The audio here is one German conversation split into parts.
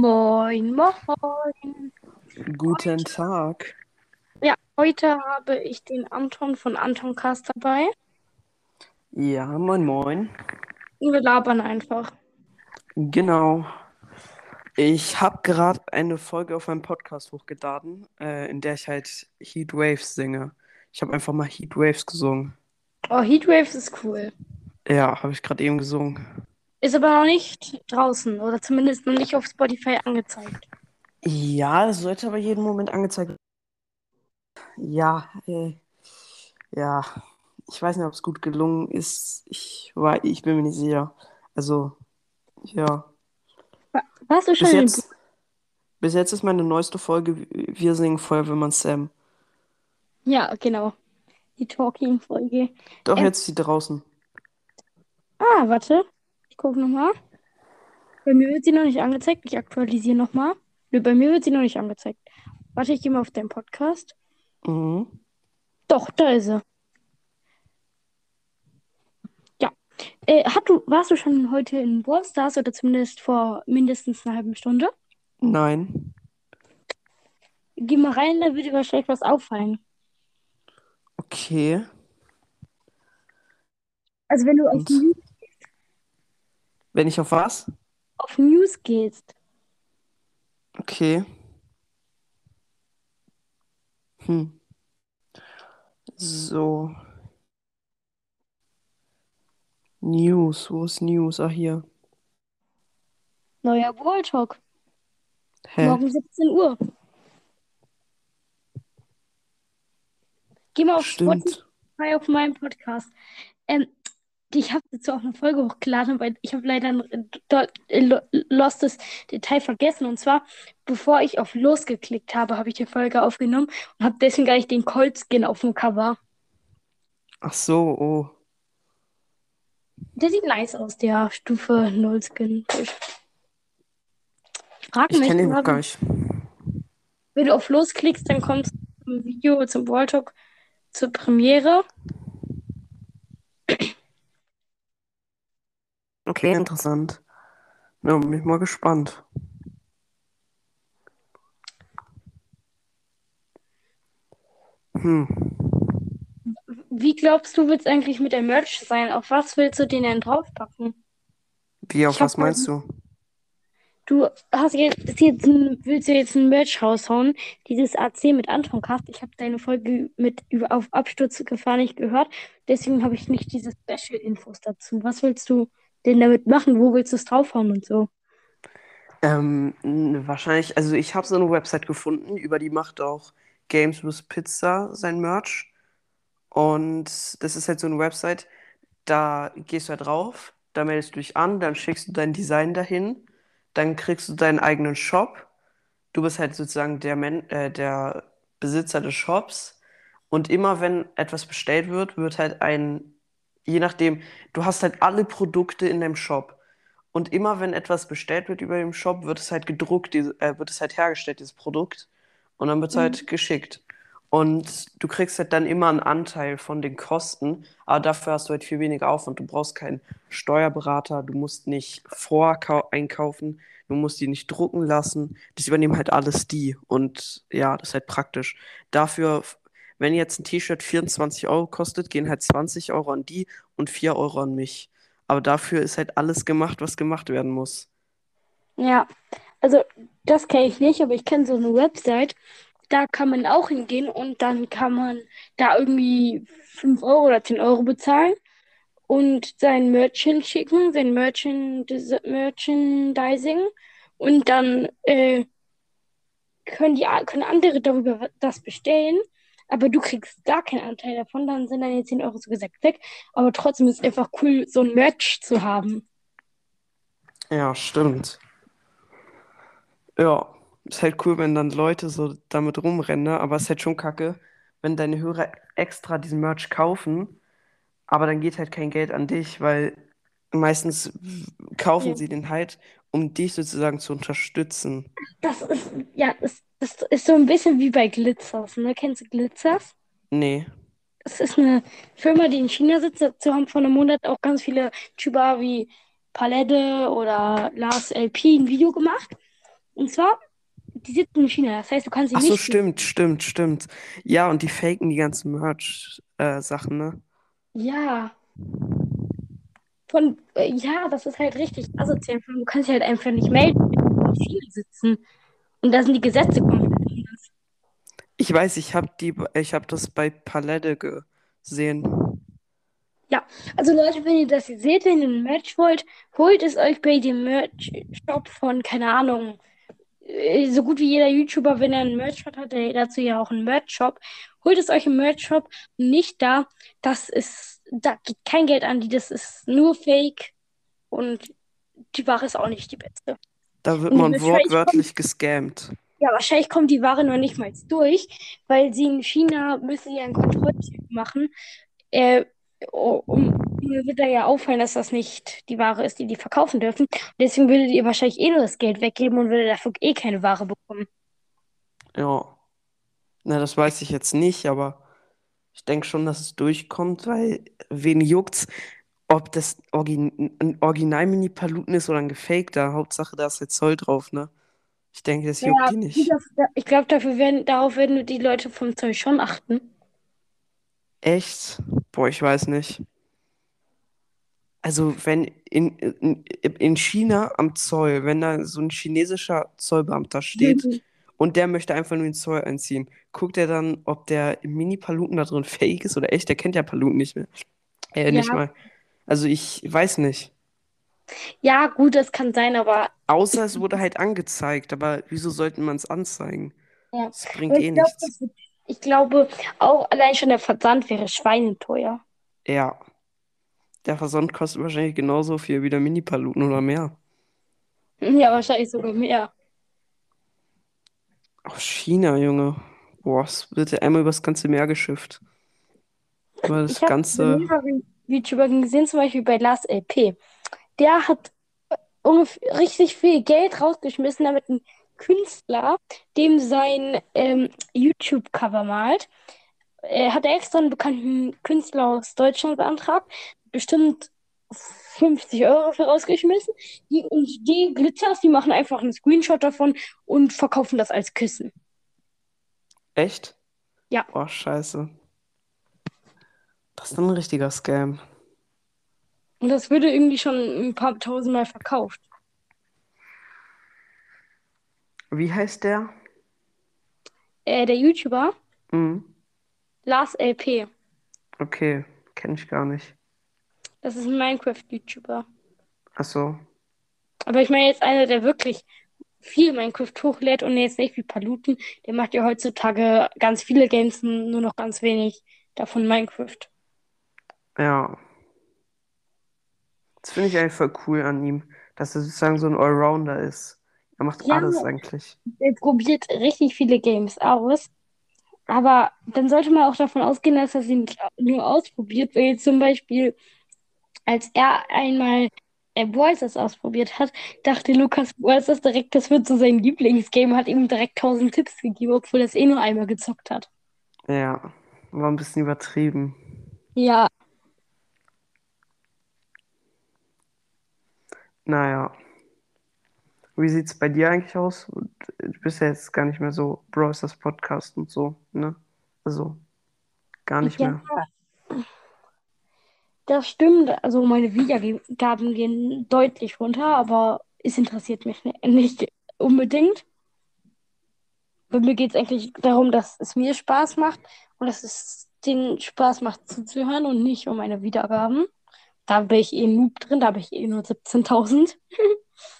Moin, moin. Guten Tag. Ja, heute habe ich den Anton von Anton Cast dabei. Ja, moin, moin. Und wir labern einfach. Genau. Ich habe gerade eine Folge auf meinem Podcast hochgeladen, äh, in der ich halt Heat Waves singe. Ich habe einfach mal Heat Waves gesungen. Oh, Heatwaves ist cool. Ja, habe ich gerade eben gesungen. Ist aber noch nicht draußen oder zumindest noch nicht auf Spotify angezeigt. Ja, es sollte aber jeden Moment angezeigt werden. Ja, äh, ja. Ich weiß nicht, ob es gut gelungen ist. Ich, war, ich bin mir nicht sicher. Also, ja. Warst du schon Bis jetzt, bis jetzt ist meine neueste Folge Wir singen Feuerwehrmann Sam. Ja, genau. Die Talking-Folge. Doch, Ähm. jetzt ist sie draußen. Ah, warte. Ich gucke nochmal. Bei mir wird sie noch nicht angezeigt. Ich aktualisiere nochmal. Nö, bei mir wird sie noch nicht angezeigt. Warte, ich gehe mal auf deinen Podcast. Mhm. Doch, da ist sie. Ja. Äh, hat du, warst du schon heute in Brawl Stars oder zumindest vor mindestens einer halben Stunde? Nein. Geh mal rein, da wird dir wahrscheinlich was auffallen. Okay. Also wenn du auf, Und? News, Wenn ich auf was? auf News gehst, Okay. Hm. So. News. Wo ist News? Ah, hier. neuer Brawl Talk. Hä? Morgen 17 Uhr. Geh mal auf Stimmt. Spotify auf meinem Podcast. Ähm, ich habe dazu auch eine Folge hochgeladen, weil ich habe leider ein lostes Detail vergessen. Und zwar, bevor ich auf Los geklickt habe, habe ich die Folge aufgenommen und habe deswegen gar nicht den Colt-Skin auf dem Cover. Ach so, oh. Der sieht nice aus, der Stufe 0 Skin. Ich frage Ich mich kenne ihn gerade, gar nicht. wenn du auf Los klickst, dann kommst du zum Video, zum Brawl Talk, zur Premiere. Okay, interessant. Ja, bin ich mal gespannt. Hm. Wie glaubst du, wird es eigentlich mit der Merch sein? Auf was willst du den denn draufpacken? Wie, auf Ich was meinst du? Du hast jetzt, jetzt ein, willst du jetzt ein Merch raushauen? Dieses AC mit Anton Cast. Ich habe deine Folge mit über auf Absturzgefahr nicht gehört. Deswegen habe ich nicht diese Special-Infos dazu. Was willst du denn damit machen? Wo willst du es draufhauen und so? Ähm, wahrscheinlich, also ich habe so eine Website gefunden, über die macht auch Games with Pizza sein Merch. Und das ist halt so eine Website, da gehst du halt drauf, da meldest du dich an, dann schickst du dein Design dahin, dann kriegst du deinen eigenen Shop. Du bist halt sozusagen der, Men äh, der Besitzer des Shops. Und immer wenn etwas bestellt wird, wird halt ein, je nachdem, du hast halt alle Produkte in deinem Shop. Und immer wenn etwas bestellt wird über dem Shop, wird es halt gedruckt, diese, äh, wird es halt hergestellt, dieses Produkt. Und dann wird es halt geschickt. Und du kriegst halt dann immer einen Anteil von den Kosten, aber dafür hast du halt viel weniger Aufwand. Du brauchst keinen Steuerberater, du musst nicht voreinkaufen, du musst die nicht drucken lassen. Das übernehmen halt alles die. Und ja, das ist halt praktisch. Dafür, wenn jetzt ein T-Shirt 24 Euro kostet, gehen halt 20 Euro an die und 4 Euro an mich. Aber dafür ist halt alles gemacht, was gemacht werden muss. Ja, also das kenne ich nicht, aber ich kenne so eine Website. Da kann man auch hingehen und dann kann man da irgendwie 5 Euro oder 10 Euro bezahlen und sein Merch hinschicken, sein Merchandis Merchandising und dann äh, können die können andere darüber das bestellen, aber du kriegst gar keinen Anteil davon, dann sind deine 10 Euro so gesagt weg. Aber trotzdem ist es einfach cool, so ein Merch zu haben. Ja, stimmt. Ja, ist halt cool, wenn dann Leute so damit rumrennen, ne? aber es ist halt schon kacke, wenn deine Hörer extra diesen Merch kaufen, aber dann geht halt kein Geld an dich, weil meistens kaufen Ja. sie den halt, um dich sozusagen zu unterstützen. Das ist, ja, das, das ist so ein bisschen wie bei Glitzers, ne? Kennst du Glitzers? Nee. Das ist eine Firma, die in China sitzt. Dazu haben vor einem Monat auch ganz viele YouTuber wie Palette oder Lars LP ein Video gemacht. Und zwar, die sitzen in China. Das heißt, du kannst sie Ach so, nicht. stimmt, stimmt, stimmt. Ja, und die faken die ganzen Merch-Sachen, ne? Ja. Von, äh, ja, das ist halt richtig asozial. Du kannst dich halt einfach nicht melden, wenn China sitzen. Und da sind die Gesetze komplett anders. Ich weiß, ich habe die, ich habe das bei Palette gesehen. Ja, also Leute, wenn ihr das seht, wenn ihr ein Merch wollt, holt es euch bei dem Merch-Shop von, keine Ahnung, so gut wie jeder YouTuber, wenn er einen Merch-Shop hat, der dazu ja auch einen Merch-Shop. Holt es euch im Merch-Shop, nicht da. Das ist, da geht kein Geld an die, das ist nur Fake und die Ware ist auch nicht die beste. Da wird man wortwörtlich gescammt. ja, wahrscheinlich kommt die Ware noch nicht mal durch, weil sie in China müssen ja einen Kontrollcheck machen. Äh, o- um, mir wird da ja auffallen, dass das nicht die Ware ist, die die verkaufen dürfen. Deswegen würdet ihr wahrscheinlich eh nur das Geld weggeben und würdet dafür eh keine Ware bekommen. Ja. Na, das weiß ich jetzt nicht, aber ich denke schon, dass es durchkommt, weil wen juckt's, ob das Origin ein Original-Mini-Paluten ist oder ein gefakter. Hauptsache, da ist jetzt Zoll drauf, ne? Ich denke, das juckt Ja, die nicht. ich glaube, dafür werden, darauf werden die Leute vom Zoll schon achten. Echt? Boah, ich weiß nicht. Also, wenn in, in, in China am Zoll, wenn da so ein chinesischer Zollbeamter steht und der möchte einfach nur den Zoll einziehen, guckt er dann, ob der Mini-Paluten da drin fake ist oder echt? Der kennt ja Paluten nicht mehr. Äh, nicht Ja, mal. Also, ich weiß nicht. ja, gut, das kann sein, aber Außer es wurde halt angezeigt, aber wieso sollten man es anzeigen? ja. Das bringt eh ich glaube, nichts. das wird, ich glaube, auch allein schon der Versand wäre schweineteuer. Ja, der Versand kostet wahrscheinlich genauso viel wie der Mini-Paluten oder mehr. Ja, wahrscheinlich sogar mehr. Aus China, Junge. Boah, es wird ja einmal übers ganze Meer geschifft. Über das Ich habe ganze. YouTuber gesehen, zum Beispiel bei Lars LP. Der hat ungefähr richtig viel Geld rausgeschmissen, damit ein Künstler dem sein ähm, YouTube-Cover malt. Er hat extra einen bekannten Künstler aus Deutschland beantragt, bestimmt 50 Euro für rausgeschmissen. Die, und die Glitzers, die machen einfach einen Screenshot davon und verkaufen das als Küssen. Echt? Ja. Boah, scheiße. Das ist ein richtiger Scam. Und das würde irgendwie schon ein paar tausendmal verkauft. Wie heißt der? Äh, der YouTuber, Mhm. Lars LP, Okay, kenne ich gar nicht. das ist ein Minecraft-YouTuber. Ach so. Aber ich meine jetzt einer, der wirklich viel Minecraft hochlädt und jetzt nicht wie Paluten. Der macht ja heutzutage ganz viele Games, nur noch ganz wenig davon Minecraft. Ja. Das finde ich eigentlich voll cool an ihm, dass er sozusagen so ein Allrounder ist. Er macht Ja, alles eigentlich. er probiert richtig viele Games aus. Aber dann sollte man auch davon ausgehen, dass er sie nur ausprobiert, weil zum Beispiel, als er einmal äh, ausprobiert hat, dachte Lukas Stars direkt, das wird so sein Lieblingsgame, hat ihm direkt tausend Tipps gegeben, obwohl er es eh nur einmal gezockt hat. Ja, war ein bisschen übertrieben. Ja, Naja. Wie sieht's bei dir eigentlich aus? Du bist ja jetzt gar nicht mehr so Brawl Stars Podcast und so, ne? Also, gar nicht ja, mehr. das stimmt. Also meine Wiedergaben gehen deutlich runter, aber es interessiert mich ni- nicht unbedingt. Bei mir geht es eigentlich darum, dass es mir Spaß macht und dass es den Spaß macht zuzuhören und nicht um meine Wiedergaben. Da bin ich eh Noob drin, da habe ich eh nur 17.000.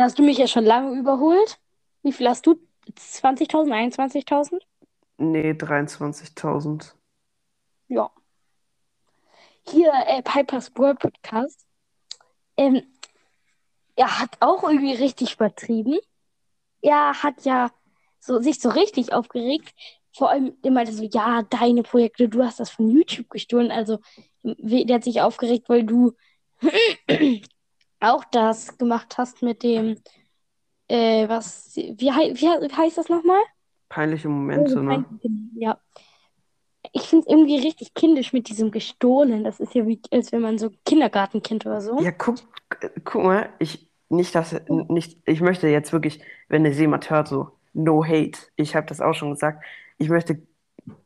Da hast du mich ja schon lange überholt. Wie viel hast du? 20.000, 21.000? Nee, 23.000. Ja. Hier, äh, Pipers World Podcast. Ähm, er hat auch irgendwie richtig übertrieben. Er hat ja so, sich so richtig aufgeregt. Vor allem, der meinte so, ja, deine Projekte, du hast das von YouTube gestohlen. Also, der hat sich aufgeregt, weil du auch das gemacht hast mit dem, äh, was, wie, hei- wie, wie heißt das nochmal? Peinliche Momente, ne? Ja. Ich finde es irgendwie richtig kindisch mit diesem gestohlen. Das ist ja wie, als wenn man so Kindergartenkind oder so. Ja, guck, guck mal, ich, nicht, dass, nicht, ich möchte jetzt wirklich, wenn es jemand hört, so, no hate. Ich habe das auch schon gesagt. Ich möchte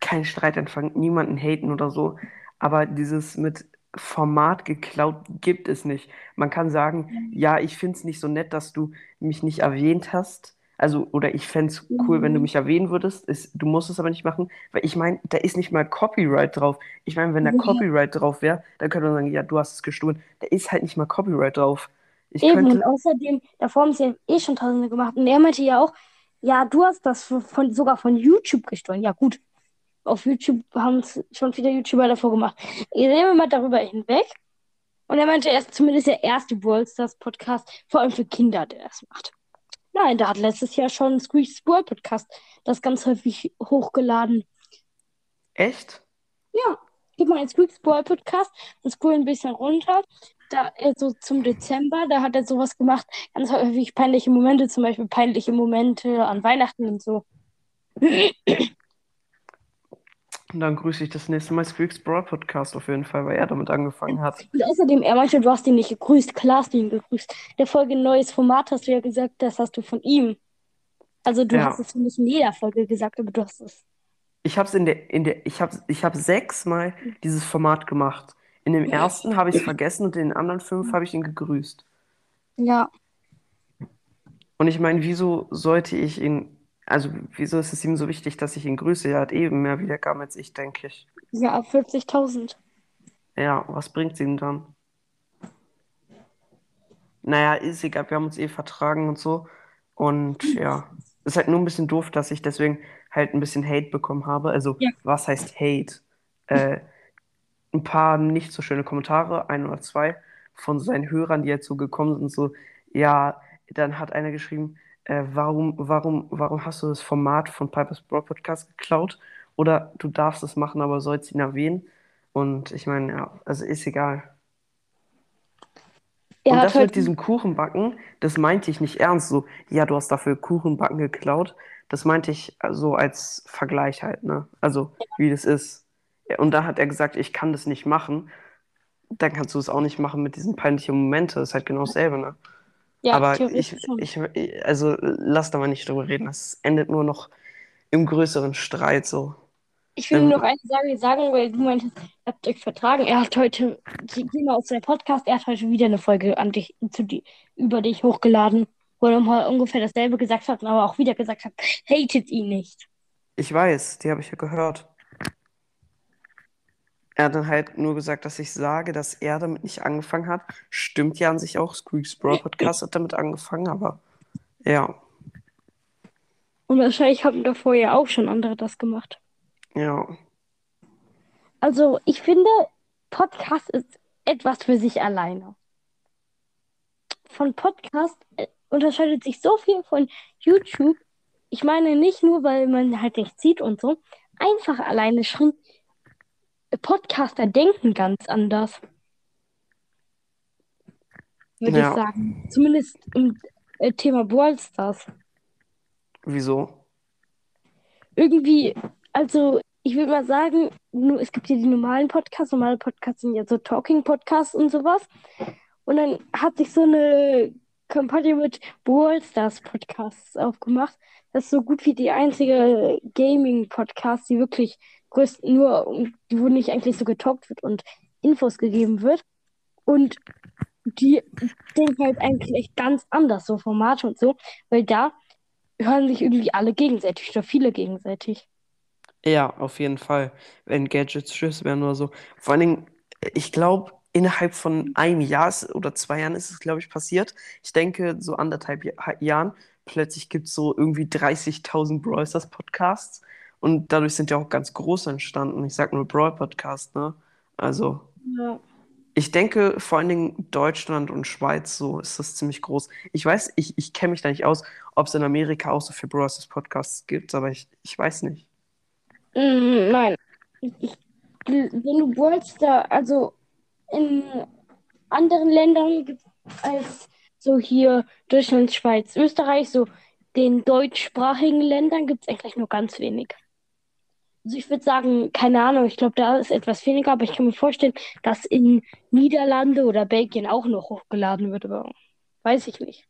keinen Streit anfangen, niemanden haten oder so. Aber dieses mit Format geklaut gibt es nicht. Man kann sagen, ja, ich finde es nicht so nett, dass du mich nicht erwähnt hast. Also, oder ich fände es cool, wenn du Mhm. mich erwähnen würdest. Ist, du musst es aber nicht machen, weil ich meine, da ist nicht mal Copyright drauf. Ich meine, wenn da Copyright drauf wäre, dann könnte man sagen, ja, du hast es gestohlen. Da ist halt nicht mal Copyright drauf. Ich eben. Und könnte, außerdem, davor haben sie ja eh schon Tausende gemacht. Und er meinte ja auch, ja, du hast das von- sogar von YouTube gestohlen. Ja, gut. Auf YouTube haben es schon viele YouTuber davor gemacht. Gehen wir mal darüber hinweg. Und er meinte, er ist zumindest der erste Brawl Stars Podcast, vor allem für Kinder, der das macht. Nein, da hat letztes Jahr schon Squeaks Brawl Podcast das ganz häufig hochgeladen. echt? Ja, gib mal einen Squeaks Brawl Podcast und scroll ein bisschen runter. Da, äh, so zum Dezember, da hat er sowas gemacht, ganz häufig peinliche Momente, zum Beispiel peinliche Momente an Weihnachten und so. Und dann grüße ich das nächste Mal Squeaks Brawl Podcast auf jeden Fall, weil er damit angefangen hat. Und außerdem, er meinte, du hast ihn nicht gegrüßt. Klar hast du ihn gegrüßt. Der Folge ein neues Format hast du ja gesagt, das hast du von ihm. Also du Ja. hast es nicht in jeder Folge gesagt, aber du hast es. Ich habe es in der, in der, ich habe ich hab sechsmal dieses Format gemacht. In dem ersten habe ich es vergessen und in den anderen fünf habe ich ihn gegrüßt. Ja, Und ich meine, wieso sollte ich ihn, also wieso ist es ihm so wichtig, dass ich ihn grüße? Er hat eben mehr Wiedergaben als ich, denke ich. ja, 40.000. Ja, was bringt es ihm dann? Naja, ist egal, wir haben uns eh vertragen und so. Und ja, ist halt nur ein bisschen doof, dass ich deswegen halt ein bisschen Hate bekommen habe. Also, Ja. was heißt Hate? Äh, ein paar nicht so schöne Kommentare, ein oder zwei, von seinen Hörern, die jetzt so gekommen sind, so, ja, dann hat einer geschrieben, äh, warum, warum, warum hast du das Format von Piper's Broad Podcast geklaut? Oder du darfst es machen, aber sollst ihn erwähnen. Und ich meine, ja, also ist egal. Er Und das mit heute, diesem Kuchenbacken, das meinte ich nicht ernst. So, ja, du hast dafür Kuchenbacken geklaut. Das meinte ich so als Vergleich halt, ne? Also, wie das ist. Ja, Und da hat er gesagt, ich kann das nicht machen. Dann kannst du es auch nicht machen mit diesen peinlichen Momenten. Das ist halt genau dasselbe, ne? Ja, Aber ich, ich, also lass da mal nicht drüber reden. Das endet nur noch im größeren Streit, so. Ich will Ähm, nur noch eine Sache sagen, weil du meintest, ihr habt euch vertragen. Er hat heute, geh mal auf seinen Podcast, er hat heute wieder eine Folge an dich, zu die, über dich hochgeladen, wo er mal ungefähr dasselbe gesagt hat, aber auch wieder gesagt hat, hatet ihn nicht. Ich weiß, die habe ich ja gehört. Er hat dann halt nur gesagt, dass ich sage, dass er damit nicht angefangen hat. Stimmt ja an sich auch. Squeaks Brawl Podcast hat damit angefangen, aber ja, Und wahrscheinlich haben davor ja auch schon andere das gemacht. ja. Also, ich finde, Podcast ist etwas für sich alleine. Von Podcast äh, unterscheidet sich so viel von YouTube. Ich meine nicht nur, weil man halt nichts sieht und so. Einfach alleine schon. Podcaster denken ganz anders, würde ich Ja. sagen. Zumindest im äh, Thema Brawl Stars. Wieso? irgendwie, also ich würde mal sagen, nur, es gibt ja die normalen Podcasts, normale Podcasts sind ja so Talking-Podcasts und sowas. Und dann hat sich so eine Kampagne mit Brawl Stars Podcasts aufgemacht. Das ist so gut wie die einzige Gaming-Podcast, die wirklich größt, nur, wo nicht eigentlich so getalkt wird und Infos gegeben wird. Und die denken halt eigentlich ganz anders, so Formate und so, weil da hören sich irgendwie alle gegenseitig oder viele gegenseitig. Ja, auf jeden Fall. Wenn Gadgets Tschüss wären oder so. Vor allen Dingen, ich glaube, innerhalb von einem Jahr oder zwei Jahren ist es, glaube ich, passiert. Ich denke, so anderthalb Ja- Jahren, plötzlich gibt es so irgendwie 30.000 Brawl Stars Podcasts. Und dadurch sind ja auch ganz groß entstanden. Ich sag nur Brawl Podcast, ne? Also. Ja. Ich denke, vor allen Dingen Deutschland und Schweiz, so ist das ziemlich groß. Ich weiß, ich, ich kenne mich da nicht aus, ob es in Amerika auch so viele Bros. Podcasts gibt, aber ich, ich weiß nicht. Mm, nein. Ich, wenn du Stars, also in anderen Ländern gibt als so hier Deutschland, Schweiz, Österreich, so den deutschsprachigen Ländern gibt es eigentlich nur ganz wenig. Also ich würde sagen, keine Ahnung, ich glaube, da ist etwas weniger, aber ich kann mir vorstellen, dass in Niederlande oder Belgien auch noch hochgeladen wird. Aber Weiß ich nicht.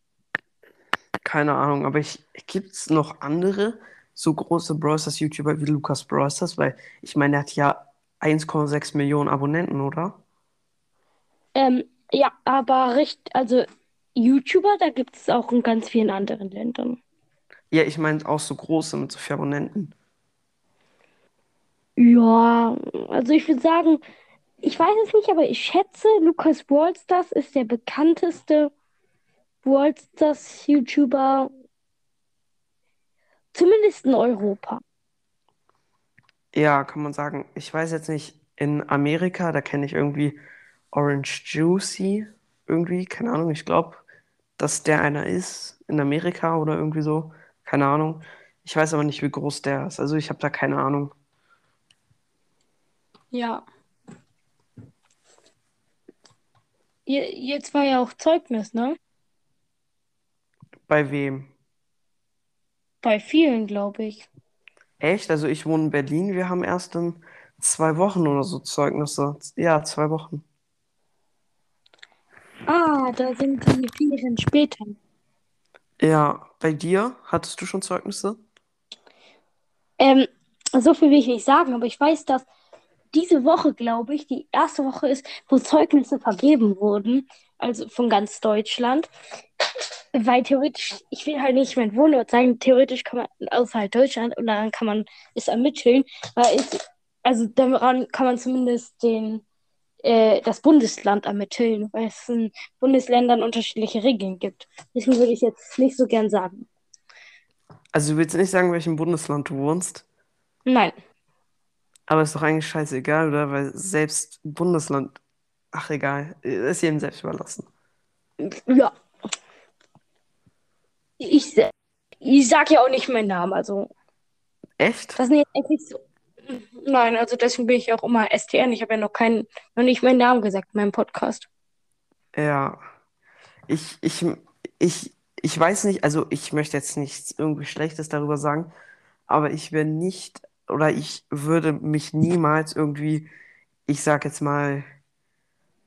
Keine Ahnung, aber ich, gibt's noch andere so große Brawl Stars YouTuber wie Lukas Brawl Stars? Weil ich meine, er hat ja 1,6 Millionen Abonnenten, oder? Ähm, ja, aber recht, also YouTuber, da gibt es auch in ganz vielen anderen Ländern. Ja, ich meine auch so große mit so vielen Abonnenten. Ja, also ich würde sagen, ich weiß es nicht, aber ich schätze, Lukas Brawlstars ist der bekannteste Brawlstars YouTuber, zumindest in Europa. Ja, kann man sagen. Ich weiß jetzt nicht, in Amerika, da kenne ich irgendwie Orange Juicy, irgendwie, keine Ahnung, ich glaube, dass der einer ist in Amerika oder irgendwie so, keine Ahnung. Ich weiß aber nicht, wie groß der ist. Also ich habe da keine Ahnung. Ja. Je- Jetzt war ja auch Zeugnis, ne? Bei wem? Bei vielen, glaube ich. Echt? Also ich wohne in Berlin, wir haben erst in zwei Wochen oder so Zeugnisse. Ja, zwei Wochen. Ah, da sind die Ferien später. Ja, bei dir hattest du schon Zeugnisse? Ähm, so viel will ich nicht sagen, aber ich weiß, dass diese Woche, glaube ich, die erste Woche ist, wo Zeugnisse vergeben wurden, also von ganz Deutschland. Weil theoretisch, ich will halt nicht meinen Wohnort sagen, theoretisch kann man außerhalb Deutschland und daran kann man es ermitteln, weil es, also daran kann man zumindest den, äh, das Bundesland ermitteln, weil es in Bundesländern unterschiedliche Regeln gibt. Deswegen würde ich jetzt nicht so gern sagen. Also du willst nicht sagen, welchem Bundesland du wohnst, Nein. Aber ist doch eigentlich scheißegal, oder? Weil selbst Bundesland, ach egal, ist jedem selbst überlassen. Ja. Ich, ich sag ja auch nicht meinen Namen, also Echt? das sind jetzt eigentlich so. Nein, also deswegen bin ich auch immer STN. Ich habe ja noch keinen, noch nicht meinen Namen gesagt in meinem Podcast. Ja. Ich, ich, ich, ich weiß nicht, also ich möchte jetzt nichts irgendwie Schlechtes darüber sagen, aber ich wäre nicht, oder ich würde mich niemals irgendwie, ich sag jetzt mal,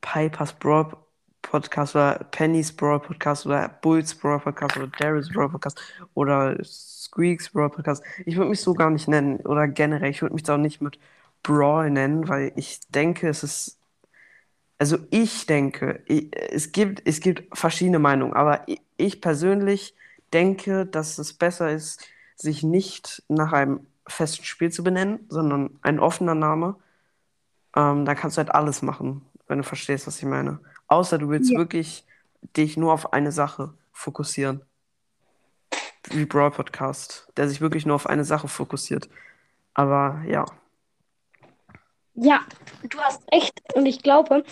Pipers Brawl Podcast oder Penny's Brawl Podcast oder Bulls Brawl Podcast oder Darius Brawl Podcast oder Squeaks Brawl Podcast. Ich würde mich so gar nicht nennen oder generell, ich würde mich da auch nicht mit Brawl nennen, weil ich denke, es ist, also ich denke, ich, es gibt, es gibt verschiedene Meinungen, aber ich, ich persönlich denke, dass es besser ist, sich nicht nach einem festen Spiel zu benennen, sondern ein offener Name. Ähm, da kannst du halt alles machen, wenn du verstehst, was ich meine. Außer du willst Ja. wirklich dich nur auf eine Sache fokussieren. Wie Brawl Podcast, der sich wirklich nur auf eine Sache fokussiert. Aber ja. Ja, du hast recht. Und ich glaube,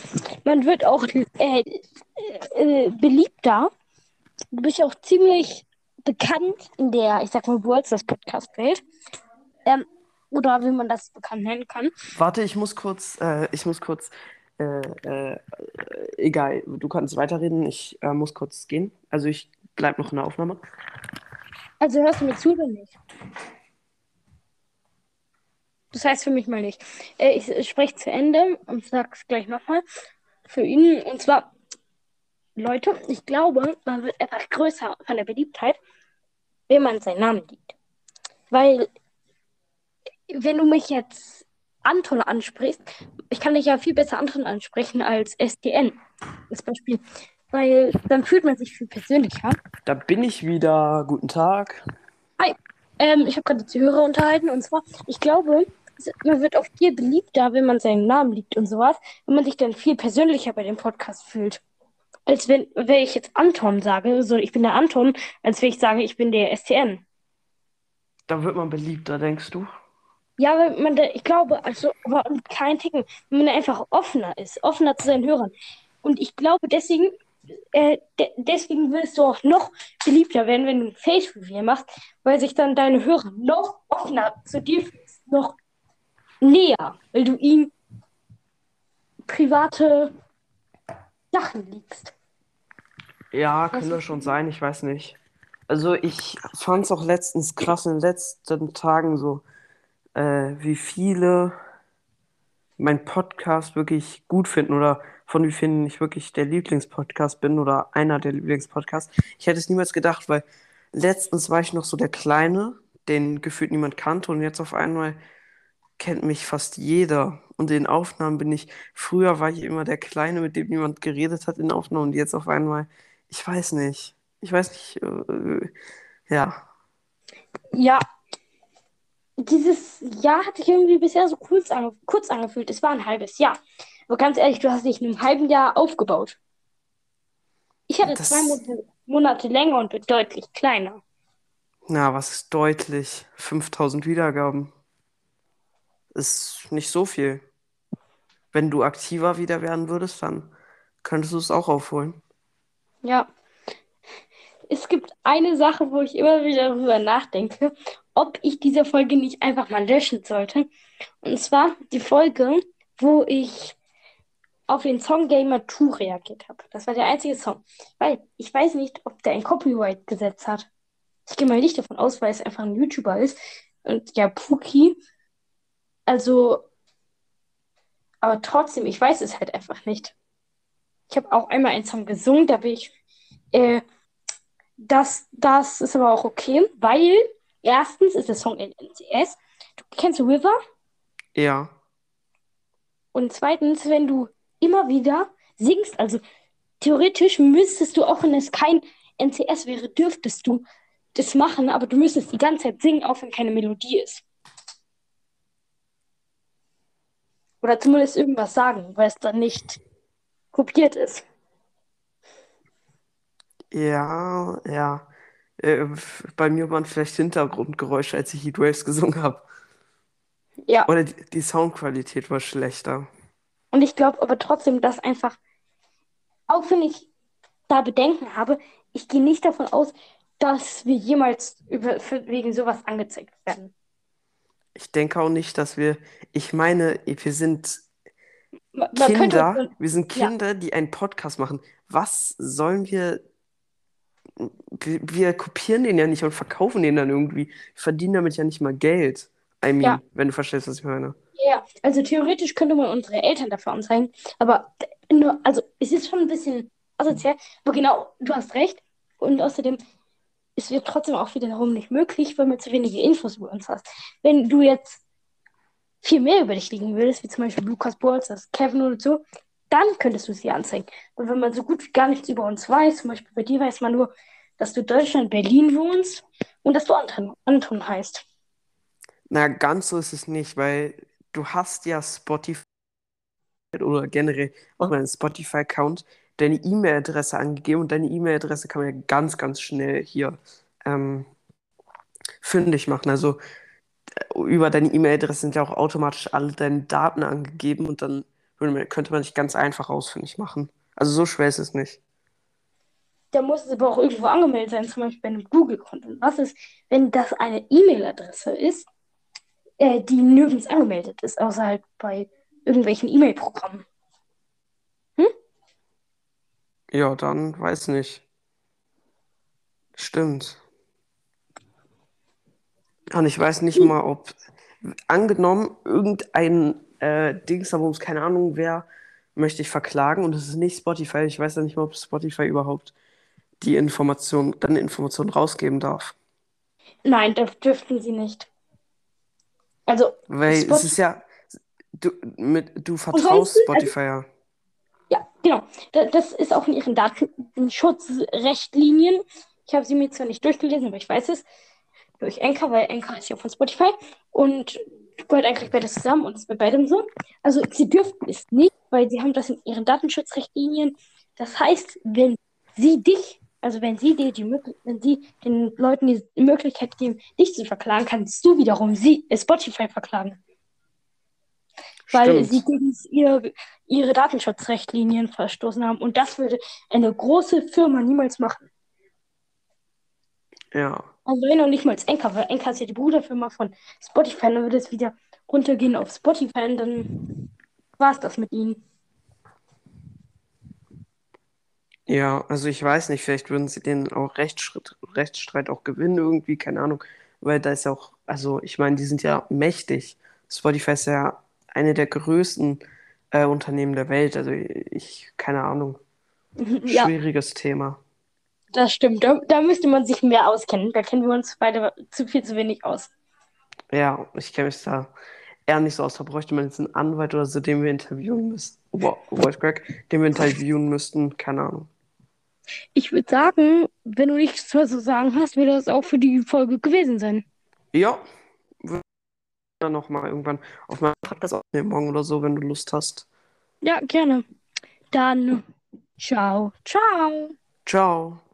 man wird auch äh, äh, beliebter. Du bist ja auch ziemlich bekannt in der, ich sag mal, Worlds, das Podcast-Welt. Ähm, oder wie man das bekannt nennen kann. Warte, ich muss kurz, äh, ich muss kurz, äh, äh, egal, du kannst weiterreden, ich äh, muss kurz gehen. Also ich bleib noch in der Aufnahme. Also hörst du mir zu oder nicht? Das heißt für mich mal nicht. Äh, ich spreche zu Ende und sag's gleich nochmal für ihn. Und zwar, Leute, ich glaube, man wird etwas größer von der Beliebtheit, wenn man seinen Namen liebt. Weil, wenn du mich jetzt Anton ansprichst, ich kann dich ja viel besser Anton ansprechen als SDN. Das Beispiel. Weil dann fühlt man sich viel persönlicher. Da bin ich wieder. Guten Tag. Ähm, ich habe gerade die Hörer unterhalten und zwar, ich glaube, man wird auch viel beliebter, wenn man seinen Namen liebt und sowas, wenn man sich dann viel persönlicher bei dem Podcast fühlt. Als wenn, wenn ich jetzt Anton sage, so ich bin der Anton, als wenn ich sage, ich bin der STN. Da wird man beliebter, denkst du? Ja, weil man da, ich glaube, also, aber kein Ticken, wenn man einfach offener ist, offener zu seinen Hörern. Und ich glaube, deswegen, äh, de deswegen wirst du auch noch beliebter werden, wenn du ein Face-Reveal machst, weil sich dann deine Hörer noch offener zu dir fühlen, noch näher, weil du ihnen private Sachen liegst. Ja, Was könnte ist- schon sein, ich weiß nicht. Also ich fand es auch letztens krass in den letzten Tagen so, äh, wie viele meinen Podcast wirklich gut finden oder von wie vielen ich wirklich der Lieblingspodcast bin oder einer der Lieblingspodcasts. Ich hätte es niemals gedacht, weil letztens war ich noch so der Kleine, den gefühlt niemand kannte und jetzt auf einmal kennt mich fast jeder. Und in Aufnahmen bin ich, früher war ich immer der Kleine, mit dem niemand geredet hat in Aufnahmen und jetzt auf einmal, ich weiß nicht. Ich weiß nicht, äh, ja. Ja, dieses Jahr hat sich irgendwie bisher so kurz, ange kurz angefühlt. Es war ein halbes Jahr. Aber ganz ehrlich, du hast dich in einem halben Jahr aufgebaut. Ich hatte Das, zwei Monate, Monate länger und bin deutlich kleiner. na, was ist deutlich? 5000 Wiedergaben. Ist nicht so viel. Wenn du aktiver wieder werden würdest, dann könntest du es auch aufholen. Ja, es gibt eine Sache, wo ich immer wieder darüber nachdenke, ob ich diese Folge nicht einfach mal löschen sollte. Und zwar die Folge, wo ich auf den Song Gamer 2 reagiert habe. Das war der einzige Song. Weil ich weiß nicht, ob der ein Copyright-Gesetz hat. Ich gehe mal nicht davon aus, weil es einfach ein YouTuber ist. Und ja, Puki. Also, aber trotzdem, ich weiß es halt einfach nicht. Ich habe auch einmal einen Song gesungen, da bin ich. Äh, das, das ist aber auch okay, weil erstens ist der Song in NCS. Du kennst du River? Ja, Und zweitens, wenn du immer wieder singst, also theoretisch müsstest du, auch wenn es kein NCS wäre, dürftest du das machen, aber du müsstest die ganze Zeit singen, auch wenn keine Melodie ist. Oder zumindest irgendwas sagen, weil es dann nicht kopiert ist. ja, ja. Äh, bei mir waren vielleicht Hintergrundgeräusche, als ich Heat Waves gesungen habe. Ja, Oder die, die Soundqualität war schlechter. und ich glaube aber trotzdem, dass einfach, auch wenn ich da Bedenken habe, ich gehe nicht davon aus, dass wir jemals über, für, wegen sowas angezeigt werden. Ich denke auch nicht, dass wir, ich meine, wir sind Man, man könnte Kinder, wir sind ja, Kinder, die einen Podcast machen. Was sollen wir, wir, kopieren den ja nicht und verkaufen den dann irgendwie. Wir verdienen damit ja nicht mal Geld. I ja. mean, wenn du verstehst, was ich meine. Ja, also theoretisch könnte man unsere Eltern dafür anzeigen, aber nur, also es ist schon ein bisschen asozial, aber genau, du hast recht. Und außerdem, es wird trotzdem auch wiederum nicht möglich, weil man zu wenige Infos über uns hast. Wenn du jetzt viel mehr über dich liegen würdest, wie zum Beispiel Lukas Bolz, das Kevin oder so, dann könntest du sie anzeigen. Und wenn man so gut wie gar nichts über uns weiß, zum Beispiel bei dir weiß man nur, dass du Deutschland, Berlin wohnst und dass du Anton, Anton heißt. Na, ganz so ist es nicht, weil du hast ja Spotify oder generell auch meinen Spotify-Account deine E-Mail-Adresse angegeben und deine E-Mail-Adresse kann man ja ganz, ganz schnell hier ähm, fündig machen. Also über deine E-Mail-Adresse sind ja auch automatisch alle deine Daten angegeben und dann könnte man dich ganz einfach ausfindig machen. Also so schwer ist es nicht. Da muss es aber auch irgendwo angemeldet sein, zum Beispiel bei einem Google-Konto. Und was ist, wenn das eine E-Mail-Adresse ist, äh, die nirgends angemeldet ist, außer halt bei irgendwelchen E-Mail-Programmen? Hm? Ja, dann weiß nicht. Stimmt. Und ich weiß nicht mal, ob angenommen irgendein äh, Dingsabums, keine Ahnung wer, möchte ich verklagen und es ist nicht Spotify. Ich weiß ja nicht mal, ob Spotify überhaupt die Information, dann Information rausgeben darf. Nein, das dürften sie nicht. Also, Weil es Spotify. ist ja, du, mit, du vertraust also, Spotify ja. ja, genau. Da, das ist auch in ihren Datenschutzrichtlinien. Ich habe sie mir zwar nicht durchgelesen, aber ich weiß es durch Anchor, weil Anchor ist ja von Spotify und gehört eigentlich beides zusammen und ist bei beidem so. Also sie dürften es nicht, weil sie haben das in ihren Datenschutzrichtlinien. Das heißt, wenn sie dich, also wenn sie dir die Möglichkeit, wenn sie den Leuten die Möglichkeit geben, dich zu verklagen, kannst du wiederum sie, Spotify verklagen, weil sie Stimmt. gegen ihr, ihre Datenschutzrichtlinien verstoßen haben. Und das würde eine große Firma niemals machen. Ja. Also wenn noch nicht mal Anchor, weil Anchor ist ja die Bruderfirma von Spotify, dann würde es wieder runtergehen auf Spotify und dann war es das mit ihnen. Ja, also ich weiß nicht, vielleicht würden sie den auch Rechtsschritt, Rechtsstreit auch gewinnen irgendwie, keine Ahnung, weil da ist ja auch, also ich meine, die sind ja mächtig. Spotify ist ja eine der größten äh, Unternehmen der Welt. Also ich, keine Ahnung. Ja, Schwieriges Thema. Das stimmt. Da, da müsste man sich mehr auskennen. Da kennen wir uns beide zu viel zu wenig aus. Ja, ich kenne mich da eher nicht so aus. Da bräuchte man jetzt einen Anwalt oder so, den wir interviewen müssten. Wow, Voice Crack, den wir interviewen müssten. Keine Ahnung. Ich würde sagen, wenn du nichts mehr zu sagen hast, wird das auch für die Folge gewesen sein. Ja, dann nochmal irgendwann auf meinem Podcast aufnehmen, morgen oder so, wenn du Lust hast. Ja, gerne. Dann ciao, ciao. Ciao.